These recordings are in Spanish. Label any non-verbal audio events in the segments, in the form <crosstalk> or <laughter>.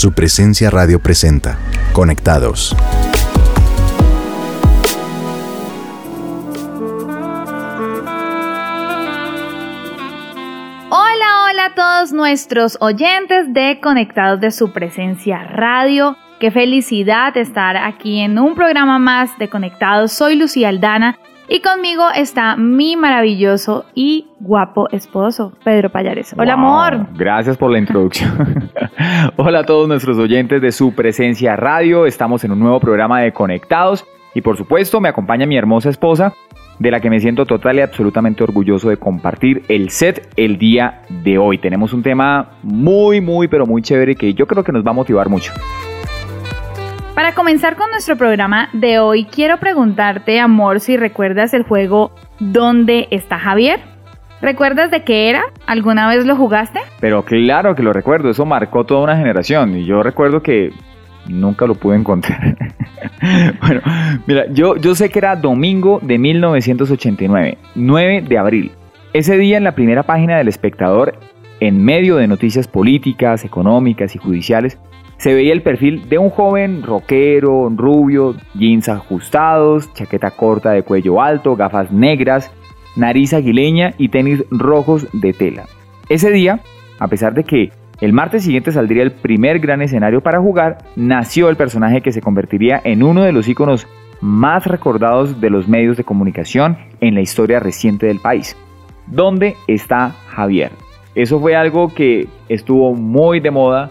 Su presencia radio presenta. Conectados. Hola, hola a todos nuestros oyentes de Conectados de su presencia radio. Qué felicidad estar aquí en un programa más de Conectados. Soy Lucía Aldana y conmigo está mi maravilloso y guapo esposo, Pedro Payares. Hola, amor. Gracias por la introducción. <laughs> Hola a todos nuestros oyentes de su presencia radio. Estamos en un nuevo programa de Conectados y por supuesto me acompaña mi hermosa esposa, de la que me siento total y absolutamente orgulloso de compartir el set el día de hoy. Tenemos un tema muy, muy, pero muy chévere que yo creo que nos va a motivar mucho. Para comenzar con nuestro programa de hoy, quiero preguntarte, amor, si recuerdas el juego ¿Dónde está Javier? ¿Recuerdas de qué era? ¿Alguna vez lo jugaste? Pero claro que lo recuerdo, eso marcó toda una generación y yo recuerdo que nunca lo pude encontrar. <laughs> bueno, mira, yo, yo sé que era domingo de 1989, 9 de abril. Ese día en la primera página del espectador, en medio de noticias políticas, económicas y judiciales, se veía el perfil de un joven rockero, rubio, jeans ajustados, chaqueta corta de cuello alto, gafas negras, nariz aguileña y tenis rojos de tela. Ese día, a pesar de que el martes siguiente saldría el primer gran escenario para jugar, nació el personaje que se convertiría en uno de los íconos más recordados de los medios de comunicación en la historia reciente del país. ¿Dónde está Javier? Eso fue algo que estuvo muy de moda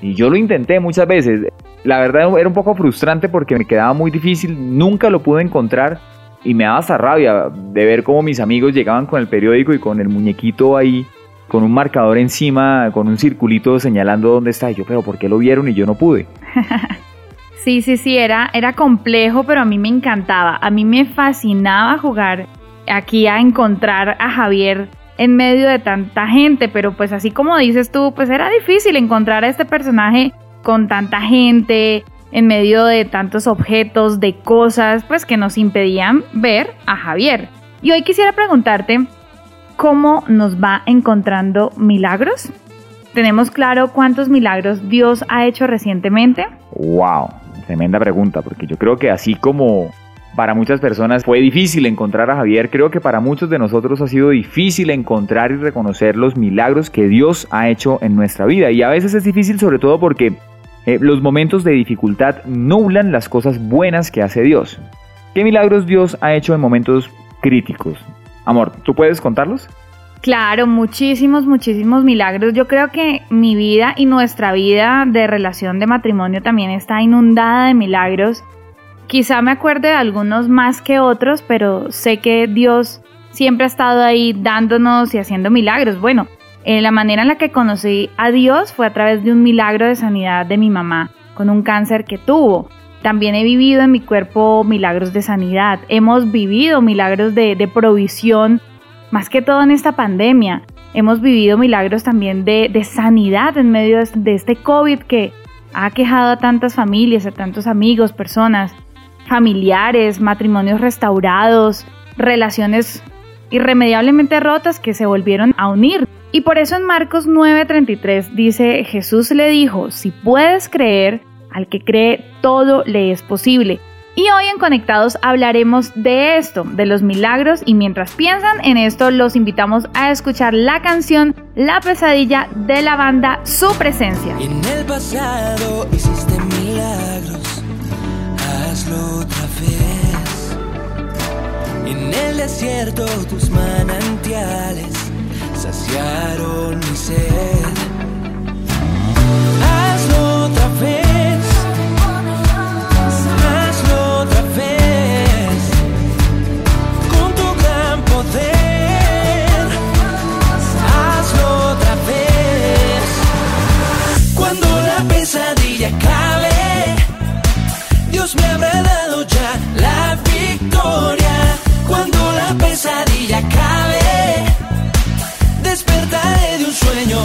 y yo lo intenté muchas veces. La verdad era un poco frustrante porque me quedaba muy difícil, nunca lo pude encontrar y me daba hasta rabia de ver cómo mis amigos llegaban con el periódico y con el muñequito ahí, con un marcador encima, con un circulito señalando dónde está. Y yo, pero ¿por qué lo vieron y yo no pude? <laughs> sí, sí, sí, era, era complejo, pero a mí me encantaba. A mí me fascinaba jugar aquí a encontrar a Javier en medio de tanta gente, pero pues así como dices tú, pues era difícil encontrar a este personaje con tanta gente, en medio de tantos objetos, de cosas, pues que nos impedían ver a Javier. Y hoy quisiera preguntarte, ¿cómo nos va encontrando milagros? ¿Tenemos claro cuántos milagros Dios ha hecho recientemente? ¡Wow! Tremenda pregunta, porque yo creo que así como para muchas personas fue difícil encontrar a Javier, creo que para muchos de nosotros ha sido difícil encontrar y reconocer los milagros que Dios ha hecho en nuestra vida. Y a veces es difícil sobre todo porque eh, los momentos de dificultad nublan las cosas buenas que hace Dios. ¿Qué milagros Dios ha hecho en momentos críticos? Amor, ¿tú puedes contarlos? Claro, muchísimos, muchísimos milagros. Yo creo que mi vida y nuestra vida de relación de matrimonio también está inundada de milagros Quizá me acuerde de algunos más que otros, pero sé que Dios siempre ha estado ahí dándonos y haciendo milagros. Bueno, eh, la manera en la que conocí a Dios fue a través de un milagro de sanidad de mi mamá con un cáncer que tuvo. También he vivido en mi cuerpo milagros de sanidad. Hemos vivido milagros de, provisión, más que todo en esta pandemia. Hemos vivido milagros también de, sanidad en medio de, de este COVID que ha quejado a tantas familias, a tantos amigos, personas familiares, matrimonios restaurados, relaciones irremediablemente rotas que se volvieron a unir. Y por eso en Marcos 9:33 dice, Jesús le dijo, si puedes creer, al que cree todo le es posible. Y hoy en Conectados hablaremos de esto, de los milagros, y mientras piensan en esto, los invitamos a escuchar la canción La pesadilla de la banda Su Presencia. En el pasado hiciste milagros otra vez. En el desierto tus manantiales saciaron mi sed. Me habrá dado ya la victoria. Cuando la pesadilla acabe, despertaré de un sueño.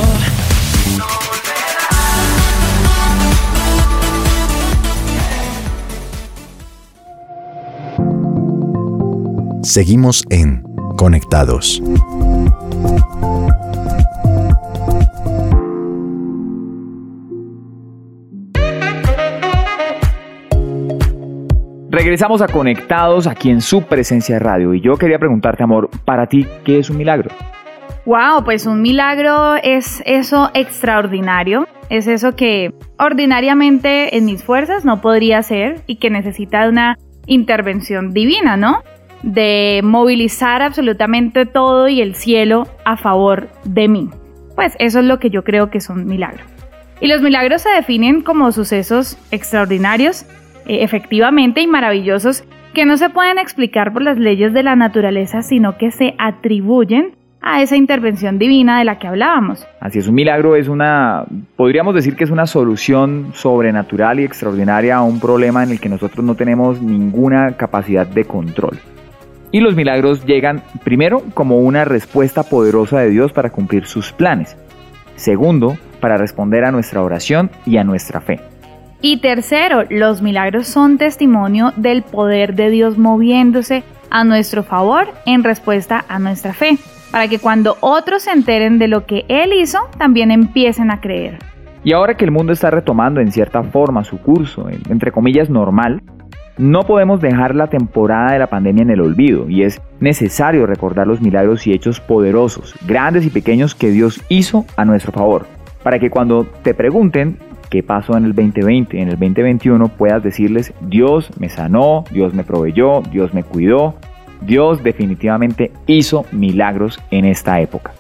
Seguimos en Conectados. Regresamos a Conectados aquí en su presencia de radio y yo quería preguntarte, amor, para ti, ¿qué es un milagro? Wow, pues un milagro es eso extraordinario, es eso que ordinariamente en mis fuerzas no podría ser y que necesita de una intervención divina, ¿no? De movilizar absolutamente todo y el cielo a favor de mí. Pues eso es lo que yo creo que es un milagro. Y los milagros se definen como sucesos extraordinarios, efectivamente y maravillosos, que no se pueden explicar por las leyes de la naturaleza, sino que se atribuyen a esa intervención divina de la que hablábamos. Así es, un milagro es una, podríamos decir que es una solución sobrenatural y extraordinaria a un problema en el que nosotros no tenemos ninguna capacidad de control. Y los milagros llegan primero como una respuesta poderosa de Dios para cumplir sus planes. Segundo, para responder a nuestra oración y a nuestra fe. Y tercero, los milagros son testimonio del poder de Dios moviéndose a nuestro favor en respuesta a nuestra fe para que cuando otros se enteren de lo que Él hizo, también empiecen a creer. Y ahora que el mundo está retomando en cierta forma su curso, entre comillas, normal, no podemos dejar la temporada de la pandemia en el olvido y es necesario recordar los milagros y hechos poderosos, grandes y pequeños que Dios hizo a nuestro favor, para que cuando te pregunten qué pasó en el 2020, en el 2021, puedas decirles, Dios me sanó, Dios me proveyó, Dios me cuidó, Dios definitivamente hizo milagros en esta época.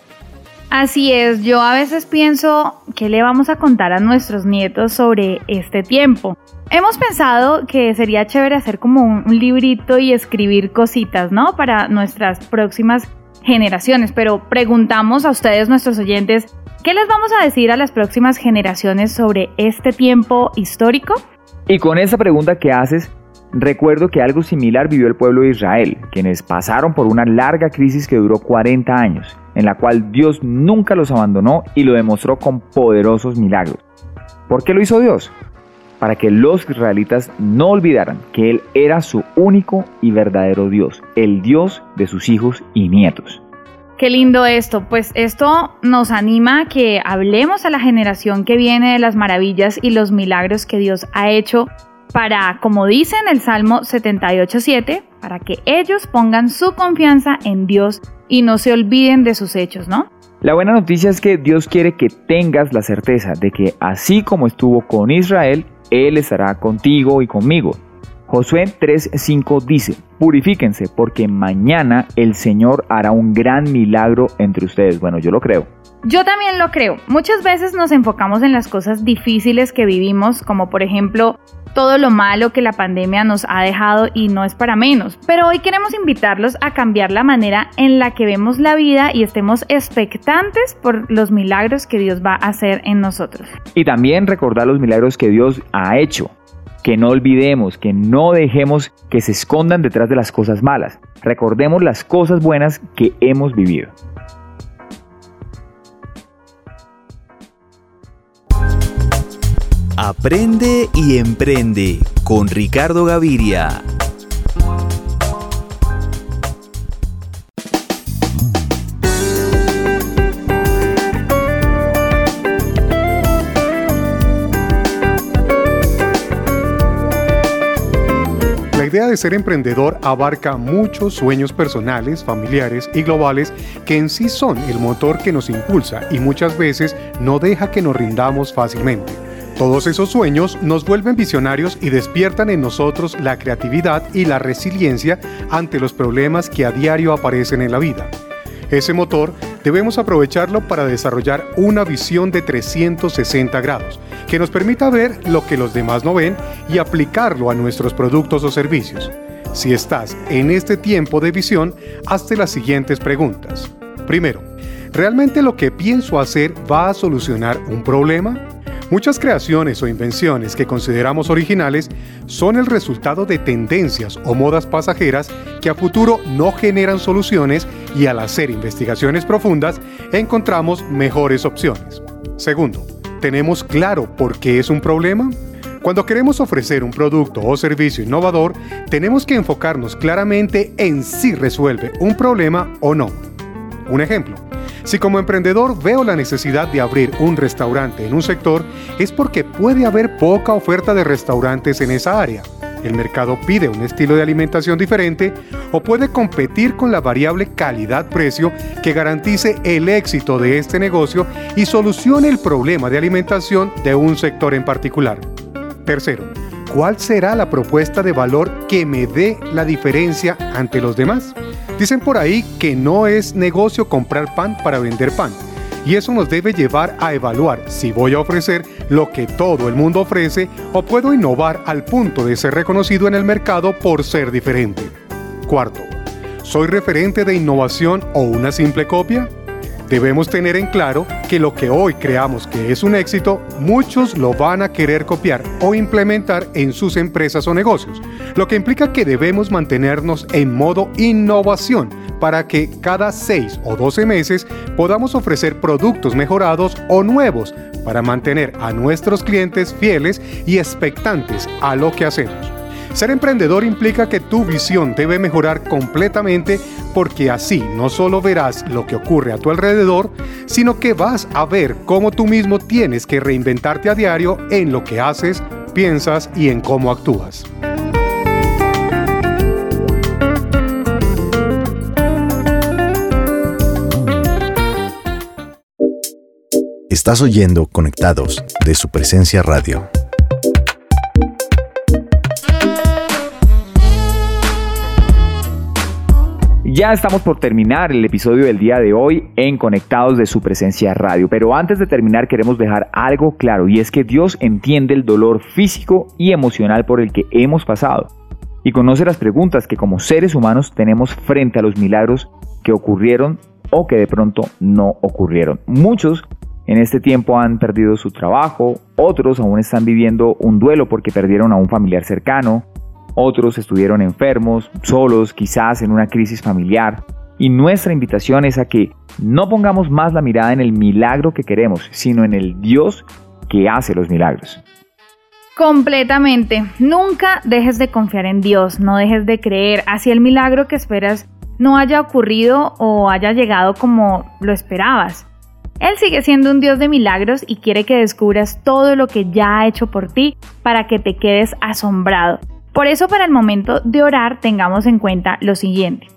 Así es, yo a veces pienso que le vamos a contar a nuestros nietos sobre este tiempo. Hemos pensado que sería chévere hacer como un, librito y escribir cositas, ¿no? Para nuestras próximas generaciones, pero preguntamos a ustedes, nuestros oyentes, ¿qué les vamos a decir a las próximas generaciones sobre este tiempo histórico? Y con esa pregunta que haces, Recuerdo que algo similar vivió el pueblo de Israel, quienes pasaron por una larga crisis que duró 40 años, en la cual Dios nunca los abandonó y lo demostró con poderosos milagros. ¿Por qué lo hizo Dios? Para que los israelitas no olvidaran que Él era su único y verdadero Dios, el Dios de sus hijos y nietos. Qué lindo esto, pues esto nos anima a que hablemos a la generación que viene de las maravillas y los milagros que Dios ha hecho para, como dice en el Salmo 78.7, para que ellos pongan su confianza en Dios y no se olviden de sus hechos, ¿no? La buena noticia es que Dios quiere que tengas la certeza de que así como estuvo con Israel, Él estará contigo y conmigo. Josué 3:5 dice, purifíquense porque mañana el Señor hará un gran milagro entre ustedes. Bueno, yo lo creo. Yo también lo creo. Muchas veces nos enfocamos en las cosas difíciles que vivimos, como por ejemplo todo lo malo que la pandemia nos ha dejado y no es para menos. Pero hoy queremos invitarlos a cambiar la manera en la que vemos la vida y estemos expectantes por los milagros que Dios va a hacer en nosotros. Y también recordar los milagros que Dios ha hecho. Que no olvidemos, que no dejemos que se escondan detrás de las cosas malas. Recordemos las cosas buenas que hemos vivido. Aprende y emprende con Ricardo Gaviria. De ser emprendedor abarca muchos sueños personales, familiares y globales que en sí son el motor que nos impulsa y muchas veces no deja que nos rindamos fácilmente. Todos esos sueños nos vuelven visionarios y despiertan en nosotros la creatividad y la resiliencia ante los problemas que a diario aparecen en la vida. Ese motor debemos aprovecharlo para desarrollar una visión de 360 grados, que nos permita ver lo que los demás no ven y aplicarlo a nuestros productos o servicios. Si estás en este tiempo de visión, hazte las siguientes preguntas. Primero, ¿realmente lo que pienso hacer va a solucionar un problema? Muchas creaciones o invenciones que consideramos originales son el resultado de tendencias o modas pasajeras que a futuro no generan soluciones y al hacer investigaciones profundas encontramos mejores opciones. Segundo, ¿tenemos claro por qué es un problema? Cuando queremos ofrecer un producto o servicio innovador, tenemos que enfocarnos claramente en si resuelve un problema o no. Un ejemplo, si como emprendedor veo la necesidad de abrir un restaurante en un sector, es porque puede haber poca oferta de restaurantes en esa área. el mercado pide un estilo de alimentación diferente o puede competir con la variable calidad-precio que garantice el éxito de este negocio y solucione el problema de alimentación de un sector en particular. Tercero, ¿cuál será la propuesta de valor que me dé la diferencia ante los demás? Dicen por ahí que no es negocio comprar pan para vender pan y eso nos debe llevar a evaluar si voy a ofrecer lo que todo el mundo ofrece o puedo innovar al punto de ser reconocido en el mercado por ser diferente. Cuarto, ¿soy referente de innovación o una simple copia? Debemos tener en claro que lo que hoy creamos que es un éxito, muchos lo van a querer copiar o implementar en sus empresas o negocios, lo que implica que debemos mantenernos en modo innovación para que cada 6 o 12 meses podamos ofrecer productos mejorados o nuevos para mantener a nuestros clientes fieles y expectantes a lo que hacemos. Ser emprendedor implica que tu visión debe mejorar completamente porque así no solo verás lo que ocurre a tu alrededor, sino que vas a ver cómo tú mismo tienes que reinventarte a diario en lo que haces, piensas y en cómo actúas. Estás oyendo Conectados de su presencia radio. Ya estamos por terminar el episodio del día de hoy en Conectados de su presencia radio, pero antes de terminar queremos dejar algo claro y es que Dios entiende el dolor físico y emocional por el que hemos pasado y conoce las preguntas que como seres humanos tenemos frente a los milagros que ocurrieron o que de pronto no ocurrieron. Muchos en este tiempo han perdido su trabajo, otros aún están viviendo un duelo porque perdieron a un familiar cercano, otros estuvieron enfermos, solos, quizás en una crisis familiar. Y nuestra invitación es a que no pongamos más la mirada en el milagro que queremos, sino en el Dios que hace los milagros. Completamente. Nunca dejes de confiar en Dios, no dejes de creer, así el milagro que esperas no haya ocurrido o haya llegado como lo esperabas. Él sigue siendo un Dios de milagros y quiere que descubras todo lo que ya ha hecho por ti para que te quedes asombrado. Por eso para el momento de orar tengamos en cuenta lo siguiente.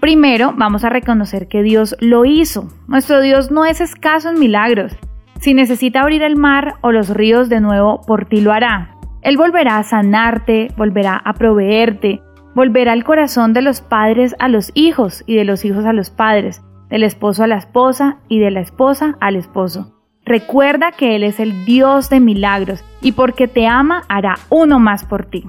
Primero vamos a reconocer que Dios lo hizo. Nuestro Dios no es escaso en milagros. Si necesita abrir el mar o los ríos de nuevo, por ti lo hará. Él volverá a sanarte, volverá a proveerte, volverá al corazón de los padres a los hijos y de los hijos a los padres del esposo a la esposa y de la esposa al esposo. Recuerda que Él es el Dios de milagros y porque te ama hará uno más por ti.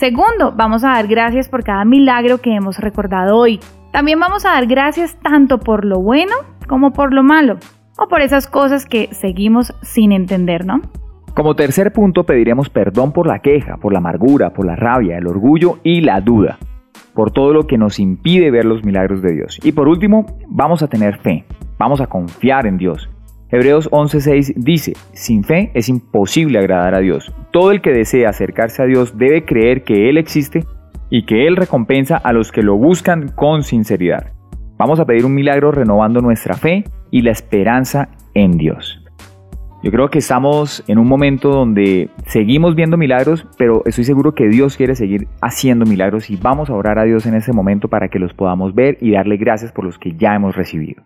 Segundo, vamos a dar gracias por cada milagro que hemos recordado hoy. También vamos a dar gracias tanto por lo bueno como por lo malo, o por esas cosas que seguimos sin entender, ¿no? Como tercer punto pediremos perdón por la queja, por la amargura, por la rabia, el orgullo y la duda por todo lo que nos impide ver los milagros de Dios. Y por último, vamos a tener fe, vamos a confiar en Dios. Hebreos 11:6 dice, sin fe es imposible agradar a Dios. Todo el que desea acercarse a Dios debe creer que Él existe y que Él recompensa a los que lo buscan con sinceridad. Vamos a pedir un milagro renovando nuestra fe y la esperanza en Dios. Yo creo que estamos en un momento donde seguimos viendo milagros, pero estoy seguro que Dios quiere seguir haciendo milagros y vamos a orar a Dios en ese momento para que los podamos ver y darle gracias por los que ya hemos recibido.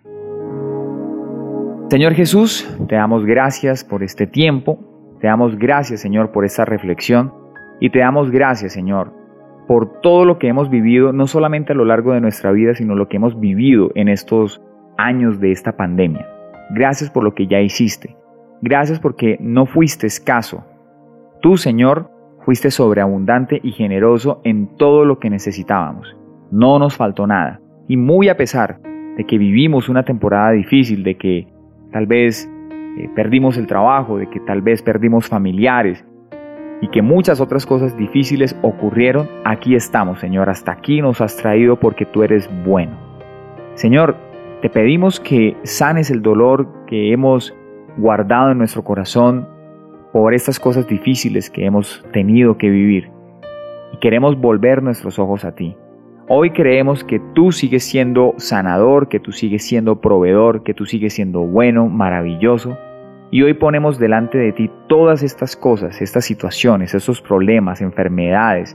Señor Jesús, te damos gracias por este tiempo, te damos gracias Señor por esta reflexión y te damos gracias Señor por todo lo que hemos vivido, no solamente a lo largo de nuestra vida, sino lo que hemos vivido en estos años de esta pandemia. Gracias por lo que ya hiciste. Gracias porque no fuiste escaso. Tú, Señor, fuiste sobreabundante y generoso en todo lo que necesitábamos. No nos faltó nada. Y muy a pesar de que vivimos una temporada difícil, de que tal vez eh, perdimos el trabajo, de que tal vez perdimos familiares y que muchas otras cosas difíciles ocurrieron, aquí estamos, Señor. Hasta aquí nos has traído porque tú eres bueno. Señor, te pedimos que sanes el dolor que hemos guardado en nuestro corazón por estas cosas difíciles que hemos tenido que vivir. Y queremos volver nuestros ojos a ti. Hoy creemos que tú sigues siendo sanador, que tú sigues siendo proveedor, que tú sigues siendo bueno, maravilloso. Y hoy ponemos delante de ti todas estas cosas, estas situaciones, estos problemas, enfermedades,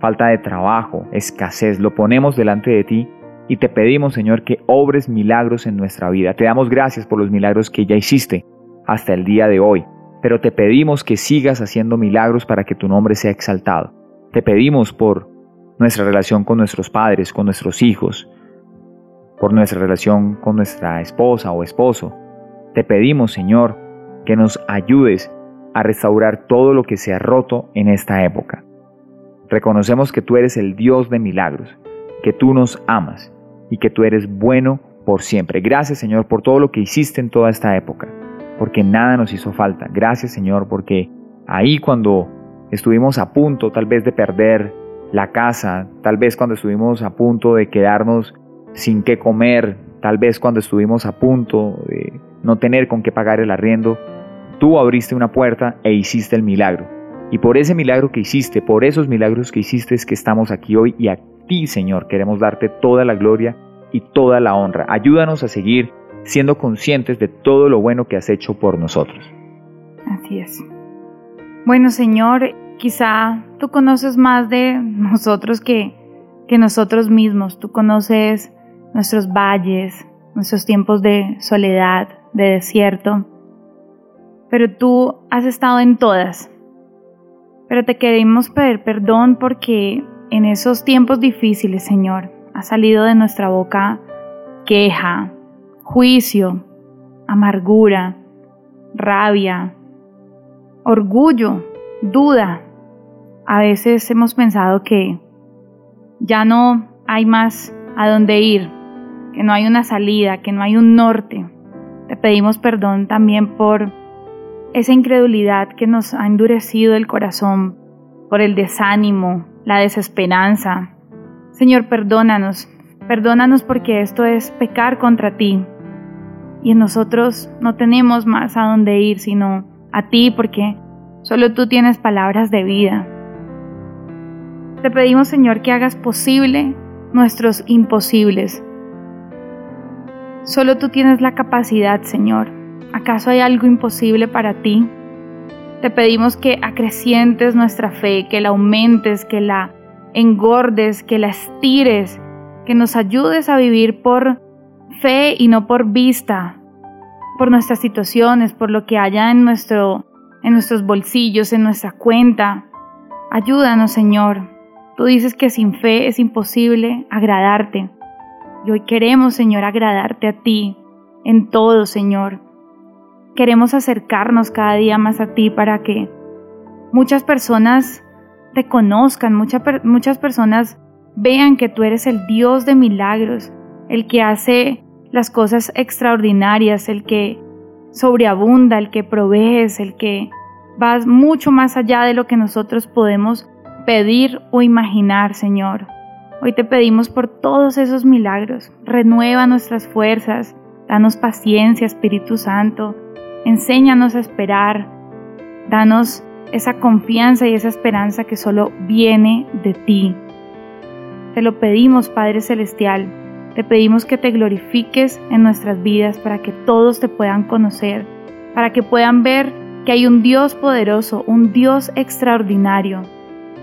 falta de trabajo, escasez, lo ponemos delante de ti y te pedimos, Señor, que obres milagros en nuestra vida. Te damos gracias por los milagros que ya hiciste hasta el día de hoy, pero te pedimos que sigas haciendo milagros para que tu nombre sea exaltado. Te pedimos por nuestra relación con nuestros padres, con nuestros hijos, por nuestra relación con nuestra esposa o esposo. Te pedimos, Señor, que nos ayudes a restaurar todo lo que se ha roto en esta época. Reconocemos que tú eres el Dios de milagros, que tú nos amas y que tú eres bueno por siempre. Gracias Señor por todo lo que hiciste en toda esta época, porque nada nos hizo falta. Gracias Señor porque ahí cuando estuvimos a punto tal vez de perder la casa, tal vez cuando estuvimos a punto de quedarnos sin qué comer, tal vez cuando estuvimos a punto de no tener con qué pagar el arriendo, tú abriste una puerta e hiciste el milagro. Y por ese milagro que hiciste, por esos milagros que hiciste es que estamos aquí hoy y a ti, Señor, queremos darte toda la gloria y toda la honra. Ayúdanos a seguir siendo conscientes de todo lo bueno que has hecho por nosotros. Así es. Bueno, Señor, quizá tú conoces más de nosotros que, que nosotros mismos. Tú conoces nuestros valles, nuestros tiempos de soledad, de desierto. Pero tú has estado en todas pero te queremos pedir perdón porque en esos tiempos difíciles, Señor, ha salido de nuestra boca queja, juicio, amargura, rabia, orgullo, duda. A veces hemos pensado que ya no hay más a dónde ir, que no hay una salida, que no hay un norte. Te pedimos perdón también por esa incredulidad que nos ha endurecido el corazón por el desánimo, la desesperanza. Señor, perdónanos, perdónanos porque esto es pecar contra ti. Y en nosotros no tenemos más a dónde ir, sino a ti, porque solo tú tienes palabras de vida. Te pedimos, Señor, que hagas posible nuestros imposibles. Solo tú tienes la capacidad, Señor, ¿Acaso hay algo imposible para ti? Te pedimos que acrecientes nuestra fe, que la aumentes, que la engordes, que la estires, que nos ayudes a vivir por fe y no por vista, por nuestras situaciones, por lo que haya en, nuestro, en nuestros bolsillos, en nuestra cuenta. Ayúdanos, Señor. Tú dices que sin fe es imposible agradarte. Y hoy queremos, Señor, agradarte a ti en todo, Señor. Queremos acercarnos cada día más a ti para que muchas personas te conozcan, muchas personas vean que tú eres el Dios de milagros, el que hace las cosas extraordinarias, el que sobreabunda, el que provees, el que vas mucho más allá de lo que nosotros podemos pedir o imaginar, Señor. Hoy te pedimos por todos esos milagros. Renueva nuestras fuerzas, danos paciencia, Espíritu Santo. Enséñanos a esperar. Danos esa confianza y esa esperanza que solo viene de ti. Te lo pedimos, Padre Celestial. Te pedimos que te glorifiques en nuestras vidas para que todos te puedan conocer, para que puedan ver que hay un Dios poderoso, un Dios extraordinario,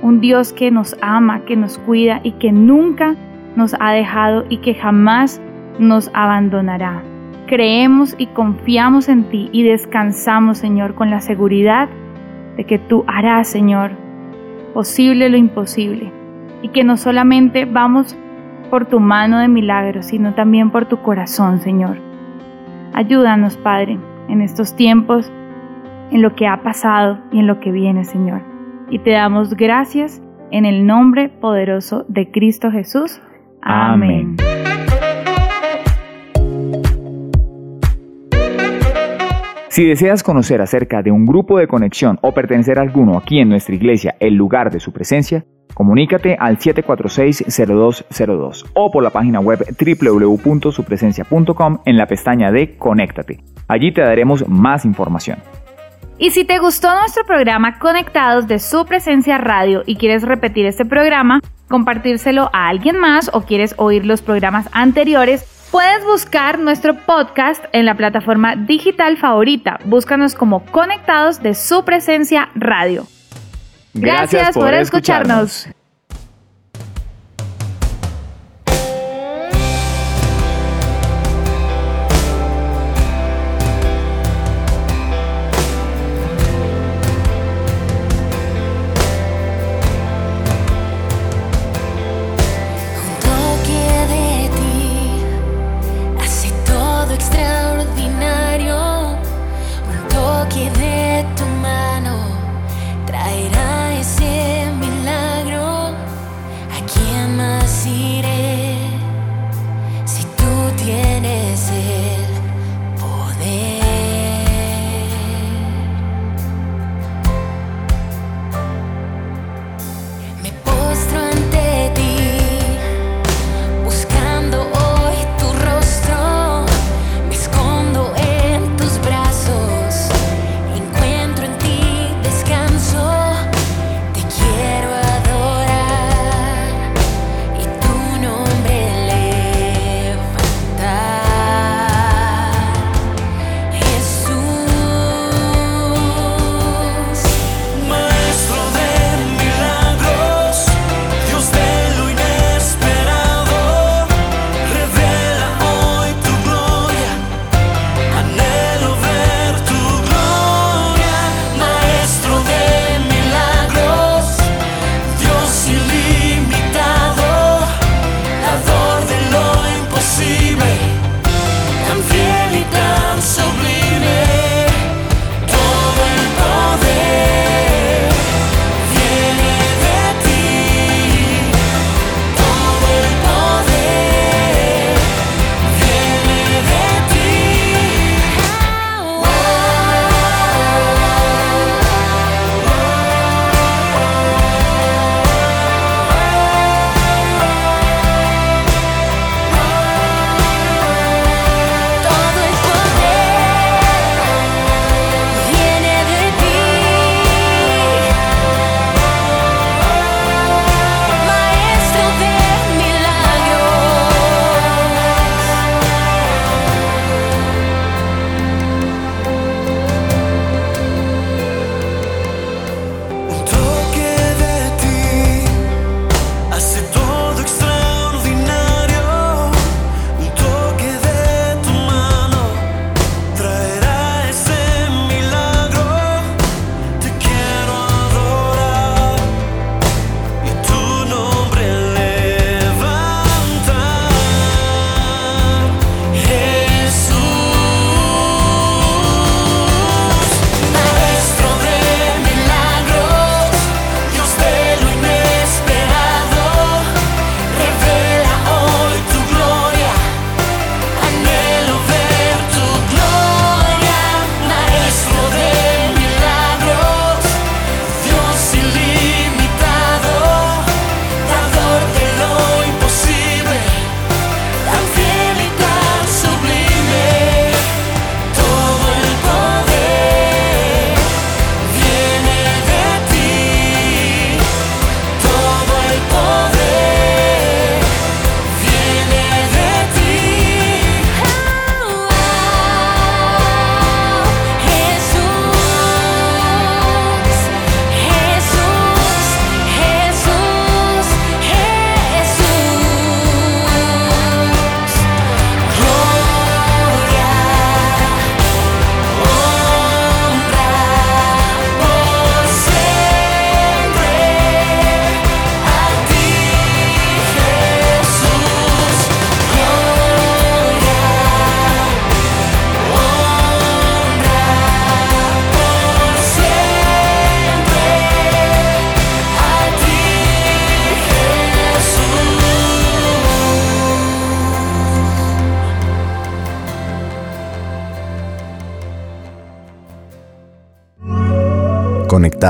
un Dios que nos ama, que nos cuida y que nunca nos ha dejado y que jamás nos abandonará. Creemos y confiamos en ti y descansamos, Señor, con la seguridad de que tú harás, Señor, posible lo imposible. Y que no solamente vamos por tu mano de milagros, sino también por tu corazón, Señor. Ayúdanos, Padre, en estos tiempos, en lo que ha pasado y en lo que viene, Señor. Y te damos gracias en el nombre poderoso de Cristo Jesús. Amén. Si deseas conocer acerca de un grupo de conexión o pertenecer a alguno aquí en nuestra iglesia, el lugar de su presencia, comunícate al 746-0202 o por la página web www.supresencia.com en la pestaña de Conéctate. Allí te daremos más información. Y si te gustó nuestro programa Conectados de su presencia radio y quieres repetir este programa, compartírselo a alguien más o quieres oír los programas anteriores, puedes buscar nuestro podcast en la plataforma digital favorita. Búscanos como Conectados de su presencia radio. Gracias, por, escucharnos.